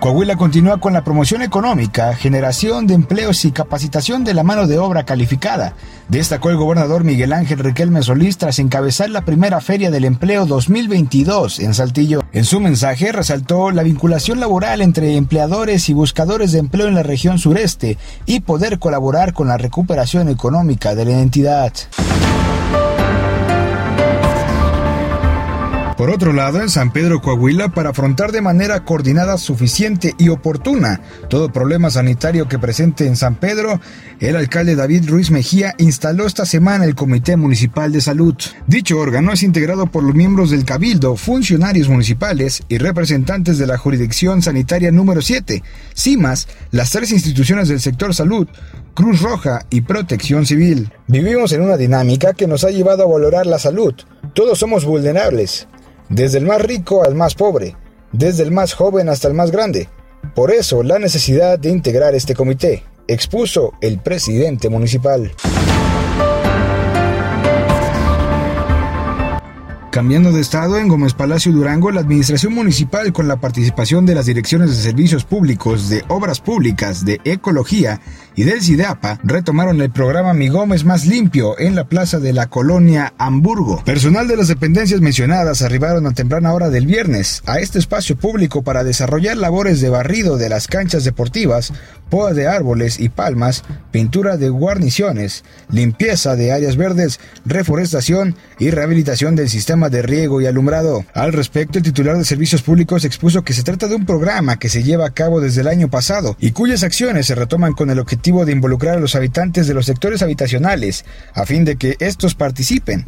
Coahuila continúa con la promoción económica, generación de empleos y capacitación de la mano de obra calificada. Destacó el gobernador Miguel Ángel Riquelme Solís tras encabezar la primera Feria del Empleo 2022 en Saltillo. En su mensaje resaltó la vinculación laboral entre empleadores y buscadores de empleo en la región sureste y poder colaborar con la recuperación económica de la entidad. Por otro lado, en San Pedro Coahuila, para afrontar de manera coordinada, suficiente y oportuna todo problema sanitario que presente en San Pedro, el alcalde David Ruiz Mejía instaló esta semana el Comité Municipal de Salud. Dicho órgano es integrado por los miembros del Cabildo, funcionarios municipales y representantes de la Jurisdicción Sanitaria número 7, CIMAS, las tres instituciones del sector salud, Cruz Roja y Protección Civil. Vivimos en una dinámica que nos ha llevado a valorar la salud. Todos somos vulnerables desde el más rico al más pobre, desde el más joven hasta el más grande. Por eso la necesidad de integrar este comité, expuso el presidente municipal. Cambiando de estado, en Gómez Palacio Durango, la administración municipal, con la participación de las direcciones de servicios públicos, de obras públicas, de ecología y del CIDAPA, retomaron el programa Mi Gómez Más Limpio en la plaza de la colonia Hamburgo. Personal de las dependencias mencionadas arribaron a temprana hora del viernes a este espacio público para desarrollar labores de barrido de las canchas deportivas, poda de árboles y palmas, pintura de guarniciones, limpieza de áreas verdes, reforestación y rehabilitación del sistema de riego y alumbrado. Al respecto, el titular de Servicios Públicos expuso que se trata de un programa que se lleva a cabo desde el año pasado y cuyas acciones se retoman con el objetivo de involucrar a los habitantes de los sectores habitacionales a fin de que estos participen,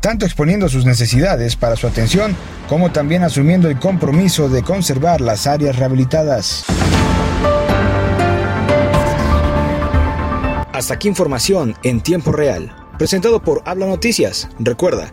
tanto exponiendo sus necesidades para su atención como también asumiendo el compromiso de conservar las áreas rehabilitadas. Hasta aquí información en tiempo real, presentado por Habla Noticias. Recuerda,